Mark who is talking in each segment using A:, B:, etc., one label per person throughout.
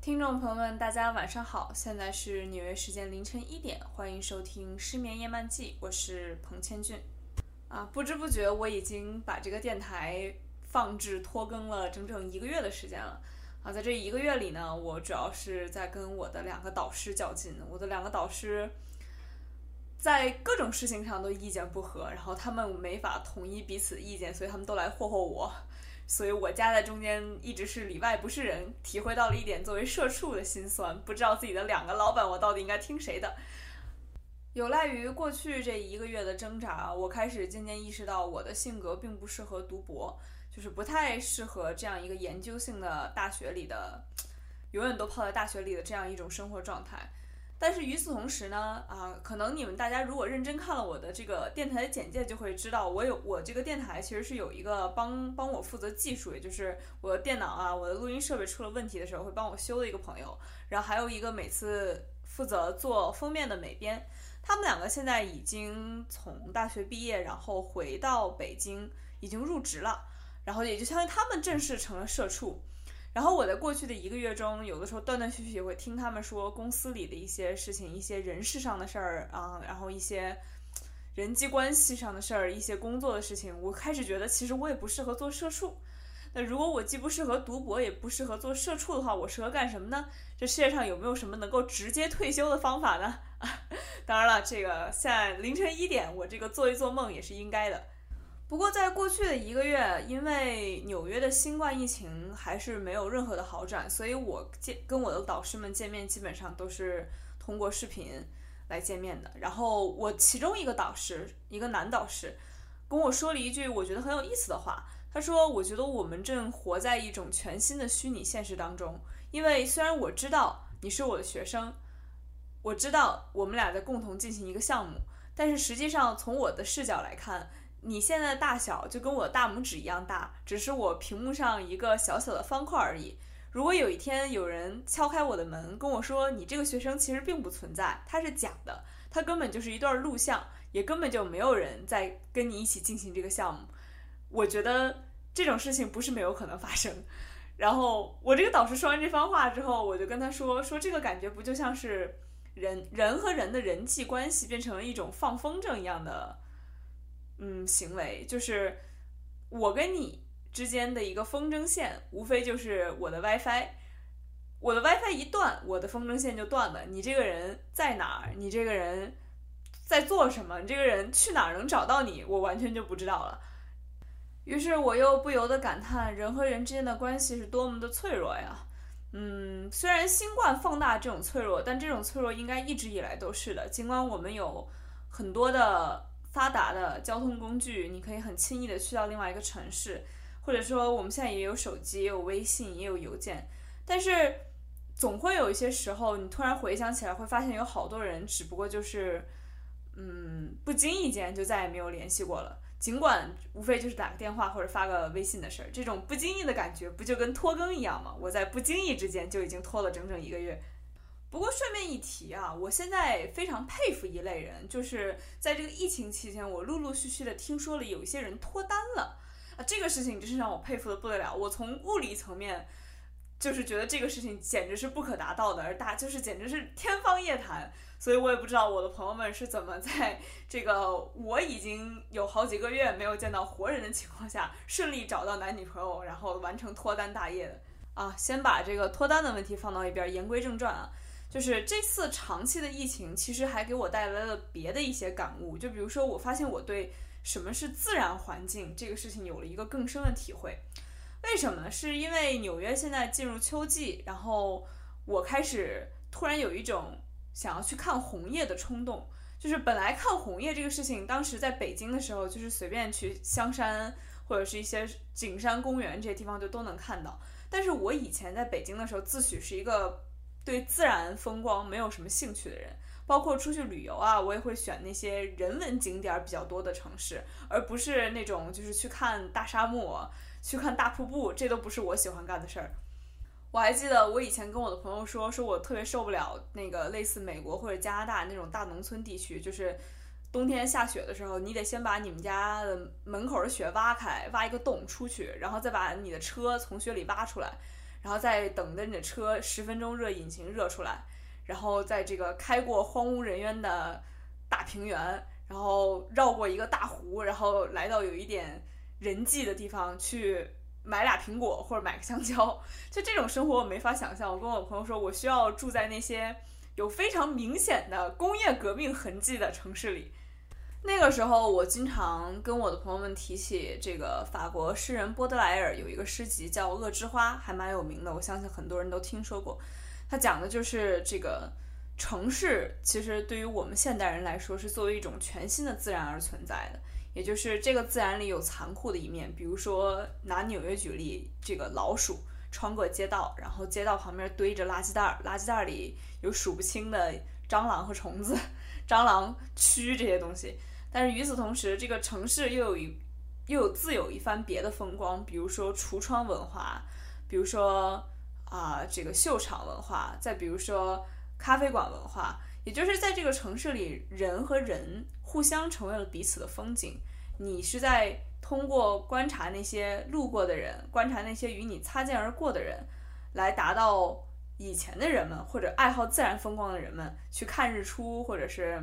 A: 听众朋友们，大家晚上好，现在是纽约时间凌晨一点，欢迎收听《失眠夜漫记》，我是彭千俊。啊，不知不觉我已经把这个电台放置拖更了整整一个月的时间了。啊，在这一个月里呢，我主要是在跟我的两个导师较劲，我的两个导师在各种事情上都意见不合，然后他们没法统一彼此意见，所以他们都来霍霍我。所以我夹在中间，一直是里外不是人，体会到了一点作为社畜的心酸，不知道自己的两个老板，我到底应该听谁的。有赖于过去这一个月的挣扎，我开始渐渐意识到，我的性格并不适合读博，就是不太适合这样一个研究性的大学里的，永远都泡在大学里的这样一种生活状态。但是与此同时呢，啊，可能你们大家如果认真看了我的这个电台的简介，就会知道我有我这个电台其实是有一个帮帮我负责技术，也就是我的电脑啊，我的录音设备出了问题的时候会帮我修的一个朋友，然后还有一个每次负责做封面的美编，他们两个现在已经从大学毕业，然后回到北京，已经入职了，然后也就相当于他们正式成了社畜。然后我在过去的一个月中，有的时候断断续续也会听他们说公司里的一些事情，一些人事上的事儿啊，然后一些人际关系上的事儿，一些工作的事情。我开始觉得，其实我也不适合做社畜。那如果我既不适合读博，也不适合做社畜的话，我适合干什么呢？这世界上有没有什么能够直接退休的方法呢？当然了，这个现在凌晨一点，我这个做一做梦也是应该的。不过，在过去的一个月，因为纽约的新冠疫情还是没有任何的好转，所以我见跟我的导师们见面基本上都是通过视频来见面的。然后，我其中一个导师，一个男导师，跟我说了一句我觉得很有意思的话。他说：“我觉得我们正活在一种全新的虚拟现实当中，因为虽然我知道你是我的学生，我知道我们俩在共同进行一个项目，但是实际上从我的视角来看。”你现在的大小就跟我大拇指一样大，只是我屏幕上一个小小的方块而已。如果有一天有人敲开我的门，跟我说你这个学生其实并不存在，他是假的，他根本就是一段录像，也根本就没有人在跟你一起进行这个项目。我觉得这种事情不是没有可能发生。然后我这个导师说完这番话之后，我就跟他说说这个感觉不就像是人人和人的人际关系变成了一种放风筝一样的。嗯，行为就是我跟你之间的一个风筝线，无非就是我的 WiFi，我的 WiFi 一断，我的风筝线就断了。你这个人在哪儿？你这个人在做什么？你这个人去哪儿能找到你？我完全就不知道了。于是我又不由得感叹，人和人之间的关系是多么的脆弱呀。嗯，虽然新冠放大这种脆弱，但这种脆弱应该一直以来都是的。尽管我们有很多的。发达的交通工具，你可以很轻易的去到另外一个城市，或者说我们现在也有手机，也有微信，也有邮件，但是总会有一些时候，你突然回想起来，会发现有好多人只不过就是，嗯，不经意间就再也没有联系过了。尽管无非就是打个电话或者发个微信的事儿，这种不经意的感觉，不就跟拖更一样吗？我在不经意之间就已经拖了整整一个月。不过顺便一提啊，我现在非常佩服一类人，就是在这个疫情期间，我陆陆续续的听说了有一些人脱单了啊，这个事情真是让我佩服的不得了。我从物理层面就是觉得这个事情简直是不可达到的，而大就是简直是天方夜谭。所以我也不知道我的朋友们是怎么在这个我已经有好几个月没有见到活人的情况下，顺利找到男女朋友，然后完成脱单大业的啊。先把这个脱单的问题放到一边，言归正传啊。就是这次长期的疫情，其实还给我带来了别的一些感悟。就比如说，我发现我对什么是自然环境这个事情有了一个更深的体会。为什么呢？是因为纽约现在进入秋季，然后我开始突然有一种想要去看红叶的冲动。就是本来看红叶这个事情，当时在北京的时候，就是随便去香山或者是一些景山公园这些地方就都能看到。但是我以前在北京的时候，自诩是一个。对自然风光没有什么兴趣的人，包括出去旅游啊，我也会选那些人文景点比较多的城市，而不是那种就是去看大沙漠、去看大瀑布，这都不是我喜欢干的事儿。我还记得我以前跟我的朋友说，说我特别受不了那个类似美国或者加拿大那种大农村地区，就是冬天下雪的时候，你得先把你们家的门口的雪挖开，挖一个洞出去，然后再把你的车从雪里挖出来。然后再等着你的车十分钟热引擎热出来，然后在这个开过荒无人烟的大平原，然后绕过一个大湖，然后来到有一点人迹的地方去买俩苹果或者买个香蕉，就这种生活我没法想象。我跟我朋友说，我需要住在那些有非常明显的工业革命痕迹的城市里。那个时候，我经常跟我的朋友们提起这个法国诗人波德莱尔有一个诗集叫《恶之花》，还蛮有名的，我相信很多人都听说过。他讲的就是这个城市，其实对于我们现代人来说，是作为一种全新的自然而存在的。也就是这个自然里有残酷的一面，比如说拿纽约举例，这个老鼠穿过街道，然后街道旁边堆着垃圾袋，垃圾袋里有数不清的蟑螂和虫子、蟑螂蛆这些东西。但是与此同时，这个城市又有一又有自有一番别的风光，比如说橱窗文化，比如说啊这个秀场文化，再比如说咖啡馆文化，也就是在这个城市里，人和人互相成为了彼此的风景。你是在通过观察那些路过的人，观察那些与你擦肩而过的人，来达到以前的人们或者爱好自然风光的人们去看日出，或者是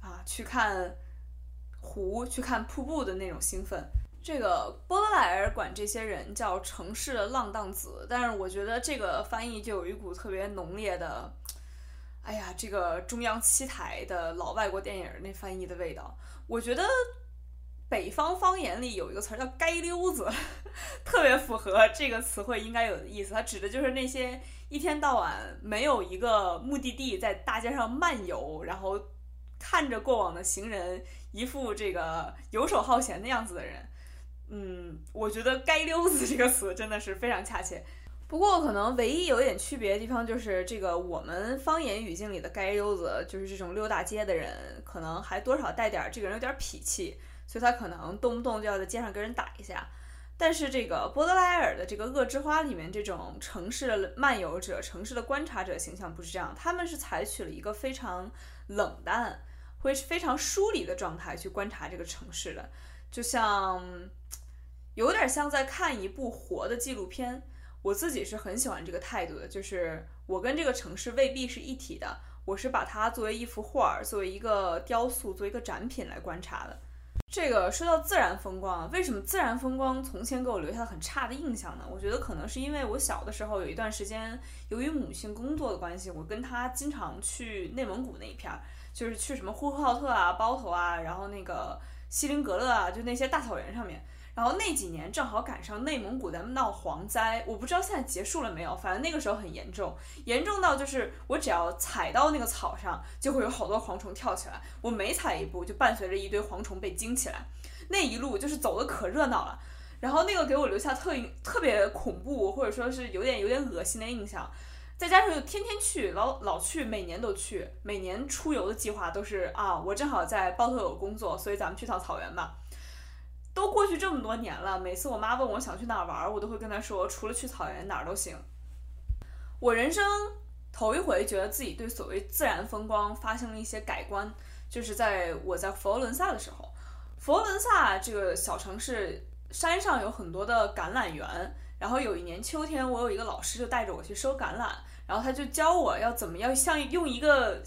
A: 啊去看。湖去看瀑布的那种兴奋，这个波德莱尔管这些人叫城市的浪荡子，但是我觉得这个翻译就有一股特别浓烈的，哎呀，这个中央七台的老外国电影那翻译的味道。我觉得北方方言里有一个词儿叫“街溜子”，特别符合这个词汇应该有的意思。它指的就是那些一天到晚没有一个目的地，在大街上漫游，然后看着过往的行人。一副这个游手好闲的样子的人，嗯，我觉得“街溜子”这个词真的是非常恰切。不过，可能唯一有点区别的地方就是，这个我们方言语境里的“街溜子”就是这种溜大街的人，可能还多少带点这个人有点痞气，所以他可能动不动就要在街上跟人打一下。但是，这个波德莱尔的这个《恶之花》里面这种城市的漫游者、城市的观察者形象不是这样，他们是采取了一个非常冷淡。会非常疏离的状态去观察这个城市的，就像有点像在看一部活的纪录片。我自己是很喜欢这个态度的，就是我跟这个城市未必是一体的，我是把它作为一幅画儿，作为一个雕塑，作为一个展品来观察的。这个说到自然风光，为什么自然风光从前给我留下了很差的印象呢？我觉得可能是因为我小的时候有一段时间，由于母亲工作的关系，我跟她经常去内蒙古那一片儿。就是去什么呼和浩特啊、包头啊，然后那个锡林格勒啊，就那些大草原上面。然后那几年正好赶上内蒙古在闹蝗灾，我不知道现在结束了没有，反正那个时候很严重，严重到就是我只要踩到那个草上，就会有好多蝗虫跳起来。我每踩一步，就伴随着一堆蝗虫被惊起来。那一路就是走的可热闹了。然后那个给我留下特特别恐怖，或者说是有点有点恶心的印象。再加上又天天去，老老去，每年都去，每年出游的计划都是啊，我正好在包头有工作，所以咱们去趟草原吧。都过去这么多年了，每次我妈问我想去哪玩，我都会跟她说，除了去草原哪儿都行。我人生头一回觉得自己对所谓自然风光发生了一些改观，就是在我在佛罗伦萨的时候，佛罗伦萨这个小城市山上有很多的橄榄园，然后有一年秋天，我有一个老师就带着我去收橄榄。然后他就教我要怎么样像用一个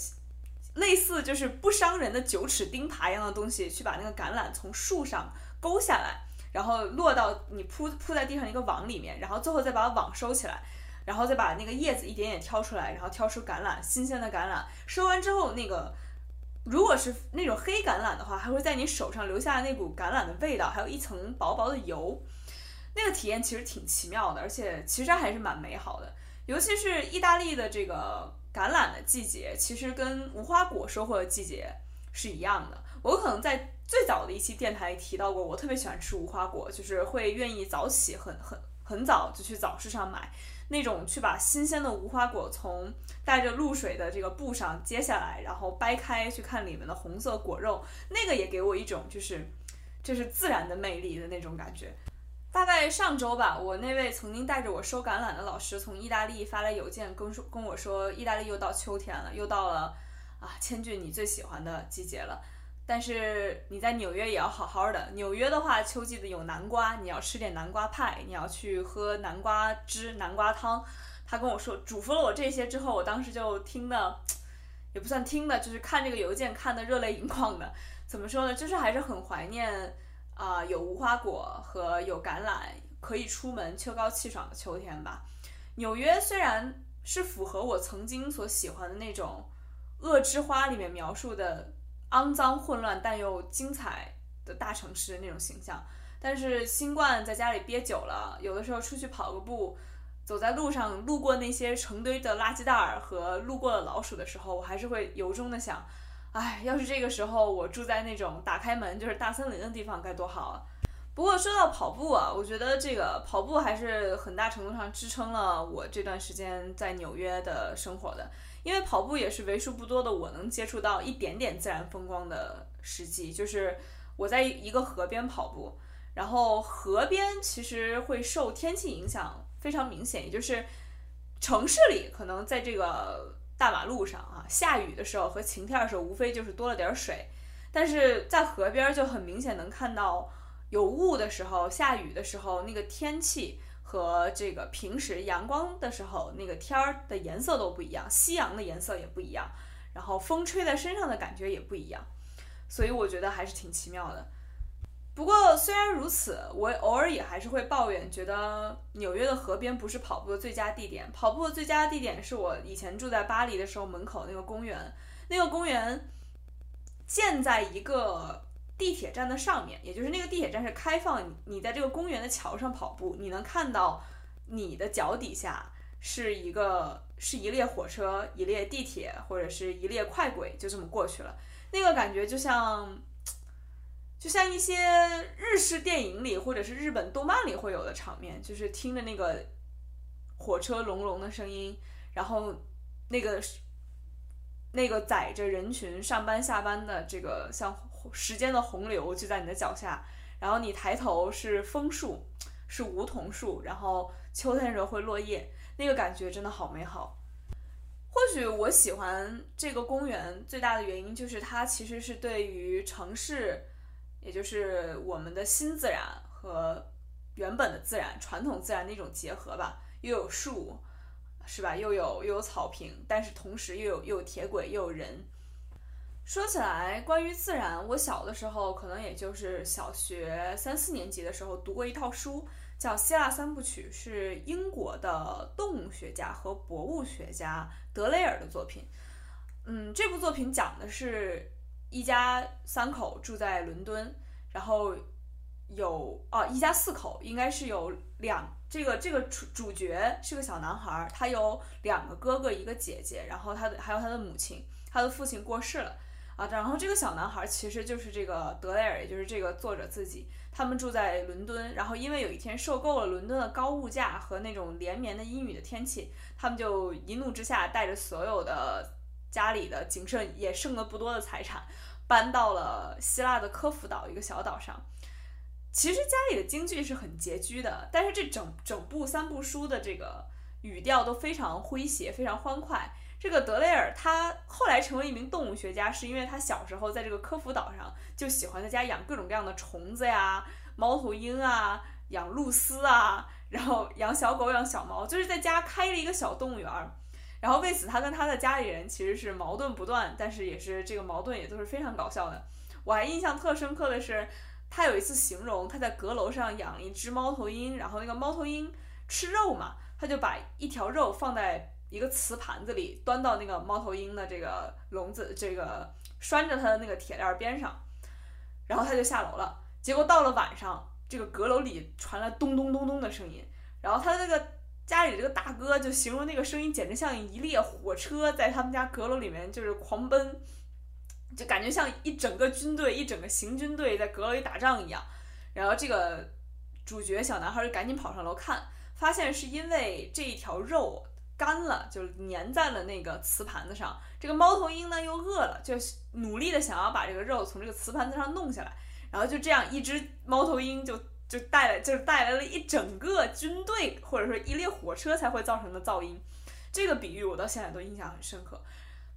A: 类似就是不伤人的九齿钉耙一样的东西去把那个橄榄从树上勾下来，然后落到你铺铺在地上一个网里面，然后最后再把网收起来，然后再把那个叶子一点点挑出来，然后挑出橄榄新鲜的橄榄。收完之后，那个如果是那种黑橄榄的话，还会在你手上留下那股橄榄的味道，还有一层薄薄的油。那个体验其实挺奇妙的，而且其实还是蛮美好的。尤其是意大利的这个橄榄的季节，其实跟无花果收获的季节是一样的。我可能在最早的一期电台提到过，我特别喜欢吃无花果，就是会愿意早起很很很早就去早市上买那种，去把新鲜的无花果从带着露水的这个布上揭下来，然后掰开去看里面的红色果肉，那个也给我一种就是就是自然的魅力的那种感觉。大概上周吧，我那位曾经带着我收橄榄的老师从意大利发来邮件跟说跟我说，意大利又到秋天了，又到了啊千俊你最喜欢的季节了。但是你在纽约也要好好的。纽约的话，秋季的有南瓜，你要吃点南瓜派，你要去喝南瓜汁、南瓜汤。他跟我说，嘱咐了我这些之后，我当时就听的，也不算听的，就是看这个邮件看的热泪盈眶的。怎么说呢？就是还是很怀念。啊，有无花果和有橄榄，可以出门秋高气爽的秋天吧。纽约虽然是符合我曾经所喜欢的那种《恶之花》里面描述的肮脏混乱但又精彩的大城市那种形象，但是新冠在家里憋久了，有的时候出去跑个步，走在路上路过那些成堆的垃圾袋儿和路过的老鼠的时候，我还是会由衷的想。哎，要是这个时候我住在那种打开门就是大森林的地方该多好啊！不过说到跑步啊，我觉得这个跑步还是很大程度上支撑了我这段时间在纽约的生活的，因为跑步也是为数不多的我能接触到一点点自然风光的时机。就是我在一个河边跑步，然后河边其实会受天气影响非常明显，也就是城市里可能在这个。大马路上啊，下雨的时候和晴天的时候，无非就是多了点水，但是在河边就很明显能看到有雾的时候，下雨的时候，那个天气和这个平时阳光的时候那个天儿的颜色都不一样，夕阳的颜色也不一样，然后风吹在身上的感觉也不一样，所以我觉得还是挺奇妙的。不过虽然如此，我偶尔也还是会抱怨，觉得纽约的河边不是跑步的最佳地点。跑步的最佳地点是我以前住在巴黎的时候门口那个公园。那个公园建在一个地铁站的上面，也就是那个地铁站是开放，你在这个公园的桥上跑步，你能看到你的脚底下是一个是一列火车、一列地铁或者是一列快轨，就这么过去了。那个感觉就像。就像一些日式电影里或者是日本动漫里会有的场面，就是听着那个火车隆隆的声音，然后那个那个载着人群上班下班的这个像时间的洪流就在你的脚下，然后你抬头是枫树，是梧桐树，然后秋天的时候会落叶，那个感觉真的好美好。或许我喜欢这个公园最大的原因就是它其实是对于城市。也就是我们的新自然和原本的自然、传统自然的一种结合吧，又有树，是吧？又有又有草坪，但是同时又有又有铁轨，又有人。说起来，关于自然，我小的时候可能也就是小学三四年级的时候读过一套书，叫《希腊三部曲》，是英国的动物学家和博物学家德雷尔的作品。嗯，这部作品讲的是。一家三口住在伦敦，然后有哦，一家四口应该是有两这个这个主主角是个小男孩，他有两个哥哥一个姐姐，然后他的还有他的母亲，他的父亲过世了啊，然后这个小男孩其实就是这个德雷尔，也就是这个作者自己，他们住在伦敦，然后因为有一天受够了伦敦的高物价和那种连绵的阴雨的天气，他们就一怒之下带着所有的。家里的仅剩也剩的不多的财产，搬到了希腊的科孚岛一个小岛上。其实家里的经济是很拮据的，但是这整整部三部书的这个语调都非常诙谐，非常欢快。这个德雷尔他后来成为一名动物学家，是因为他小时候在这个科孚岛上就喜欢在家养各种各样的虫子呀，猫头鹰啊，养露丝啊，然后养小狗、养小猫，就是在家开了一个小动物园儿。然后为此，他跟他的家里人其实是矛盾不断，但是也是这个矛盾也都是非常搞笑的。我还印象特深刻的是，他有一次形容他在阁楼上养了一只猫头鹰，然后那个猫头鹰吃肉嘛，他就把一条肉放在一个瓷盘子里，端到那个猫头鹰的这个笼子，这个拴着它的那个铁链边上，然后他就下楼了。结果到了晚上，这个阁楼里传来咚咚咚咚的声音，然后他那个。家里这个大哥就形容那个声音简直像一列火车在他们家阁楼里面就是狂奔，就感觉像一整个军队、一整个行军队在阁楼里打仗一样。然后这个主角小男孩就赶紧跑上楼看，发现是因为这一条肉干了，就粘在了那个瓷盘子上。这个猫头鹰呢又饿了，就努力的想要把这个肉从这个瓷盘子上弄下来。然后就这样，一只猫头鹰就就带来，就是带来了一整个军队或者说一列火车才会造成的噪音。这个比喻我到现在都印象很深刻。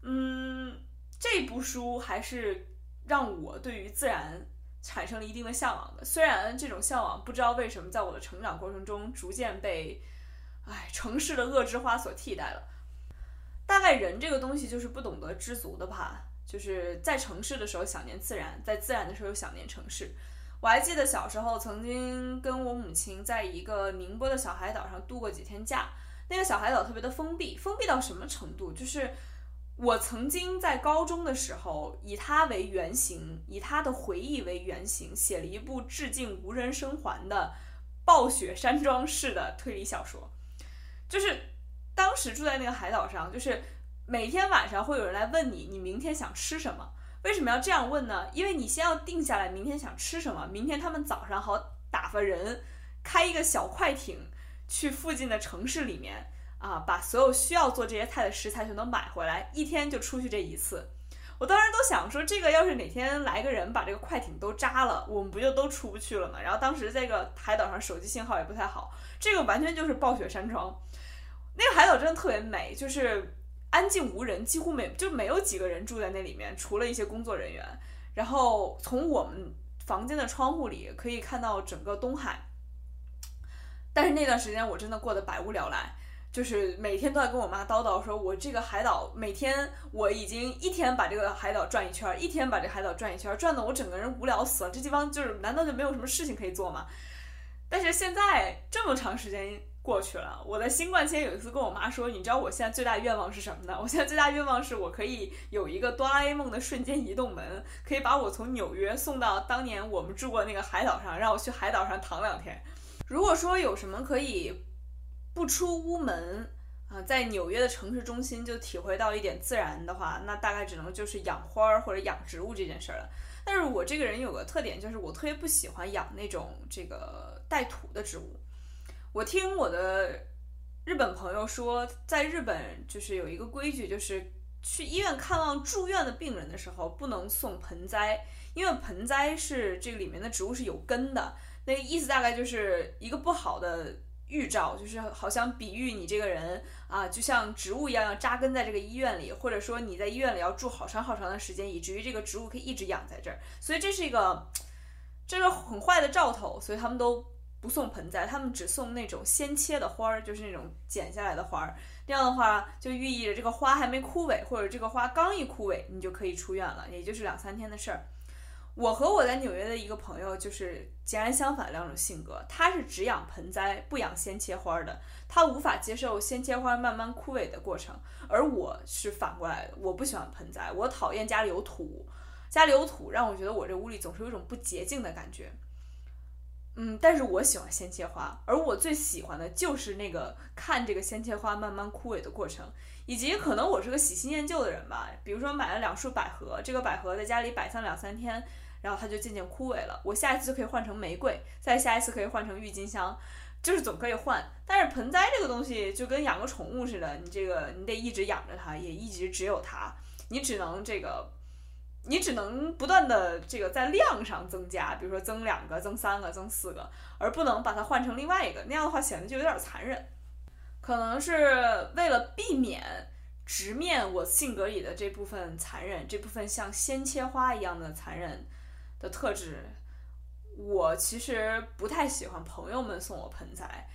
A: 嗯，这部书还是让我对于自然产生了一定的向往的。虽然这种向往不知道为什么在我的成长过程中逐渐被，哎，城市的恶之花所替代了。大概人这个东西就是不懂得知足的吧。就是在城市的时候想念自然，在自然的时候又想念城市。我还记得小时候曾经跟我母亲在一个宁波的小海岛上度过几天假。那个小海岛特别的封闭，封闭到什么程度？就是我曾经在高中的时候以它为原型，以它的回忆为原型，写了一部致敬无人生还的暴雪山庄式的推理小说。就是当时住在那个海岛上，就是。每天晚上会有人来问你，你明天想吃什么？为什么要这样问呢？因为你先要定下来明天想吃什么，明天他们早上好打发人开一个小快艇去附近的城市里面啊，把所有需要做这些菜的食材全都买回来，一天就出去这一次。我当时都想说，这个要是哪天来个人把这个快艇都扎了，我们不就都出不去了吗？然后当时这个海岛上手机信号也不太好，这个完全就是暴雪山庄。那个海岛真的特别美，就是。安静无人，几乎没就没有几个人住在那里面，除了一些工作人员。然后从我们房间的窗户里可以看到整个东海。但是那段时间我真的过得百无聊赖，就是每天都在跟我妈叨叨，说我这个海岛每天我已经一天把这个海岛转一圈，一天把这海岛转一圈，转的我整个人无聊死了。这地方就是难道就没有什么事情可以做吗？但是现在这么长时间。过去了，我在新冠期间有一次跟我妈说，你知道我现在最大愿望是什么呢？我现在最大愿望是我可以有一个哆啦 A 梦的瞬间移动门，可以把我从纽约送到当年我们住过那个海岛上，让我去海岛上躺两天。如果说有什么可以不出屋门啊，在纽约的城市中心就体会到一点自然的话，那大概只能就是养花儿或者养植物这件事儿了。但是我这个人有个特点，就是我特别不喜欢养那种这个带土的植物。我听我的日本朋友说，在日本就是有一个规矩，就是去医院看望住院的病人的时候，不能送盆栽，因为盆栽是这个里面的植物是有根的。那个意思大概就是一个不好的预兆，就是好像比喻你这个人啊，就像植物一样要扎根在这个医院里，或者说你在医院里要住好长好长的时间，以至于这个植物可以一直养在这儿。所以这是一个这个很坏的兆头，所以他们都。不送盆栽，他们只送那种先切的花儿，就是那种剪下来的花儿。这样的话，就寓意着这个花还没枯萎，或者这个花刚一枯萎，你就可以出院了，也就是两三天的事儿。我和我在纽约的一个朋友就是截然相反两种性格，他是只养盆栽不养先切花的，他无法接受先切花慢慢枯萎的过程，而我是反过来的，我不喜欢盆栽，我讨厌家里有土，家里有土让我觉得我这屋里总是有一种不洁净的感觉。嗯，但是我喜欢鲜切花，而我最喜欢的就是那个看这个鲜切花慢慢枯萎的过程，以及可能我是个喜新厌旧的人吧。比如说买了两束百合，这个百合在家里摆上两三天，然后它就渐渐枯萎了。我下一次就可以换成玫瑰，再下一次可以换成郁金香，就是总可以换。但是盆栽这个东西就跟养个宠物似的，你这个你得一直养着它，也一直只有它，你只能这个。你只能不断的这个在量上增加，比如说增两个、增三个、增四个，而不能把它换成另外一个，那样的话显得就有点残忍。可能是为了避免直面我性格里的这部分残忍，这部分像鲜切花一样的残忍的特质，我其实不太喜欢朋友们送我盆栽。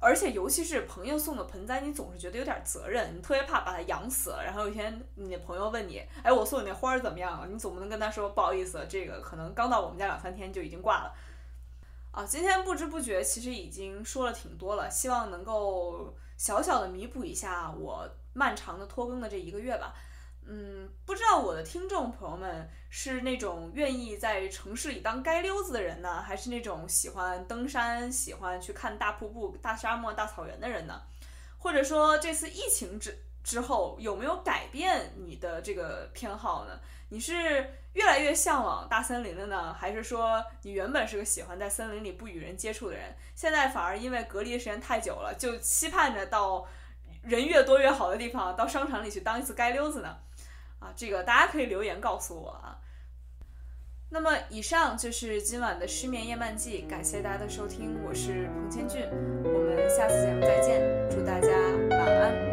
A: 而且，尤其是朋友送的盆栽，你总是觉得有点责任，你特别怕把它养死了。然后有一天，你的朋友问你：“哎，我送你那花怎么样了？”你总不能跟他说：“不好意思，这个可能刚到我们家两三天就已经挂了。”啊，今天不知不觉其实已经说了挺多了，希望能够小小的弥补一下我漫长的拖更的这一个月吧。嗯，不知道我的听众朋友们是那种愿意在城市里当街溜子的人呢，还是那种喜欢登山、喜欢去看大瀑布、大沙漠、大草原的人呢？或者说这次疫情之之后，有没有改变你的这个偏好呢？你是越来越向往大森林了呢，还是说你原本是个喜欢在森林里不与人接触的人，现在反而因为隔离的时间太久了，就期盼着到人越多越好的地方，到商场里去当一次街溜子呢？啊，这个大家可以留言告诉我啊。那么以上就是今晚的失眠夜漫记，感谢大家的收听，我是彭千俊，我们下次节目再见，祝大家晚安。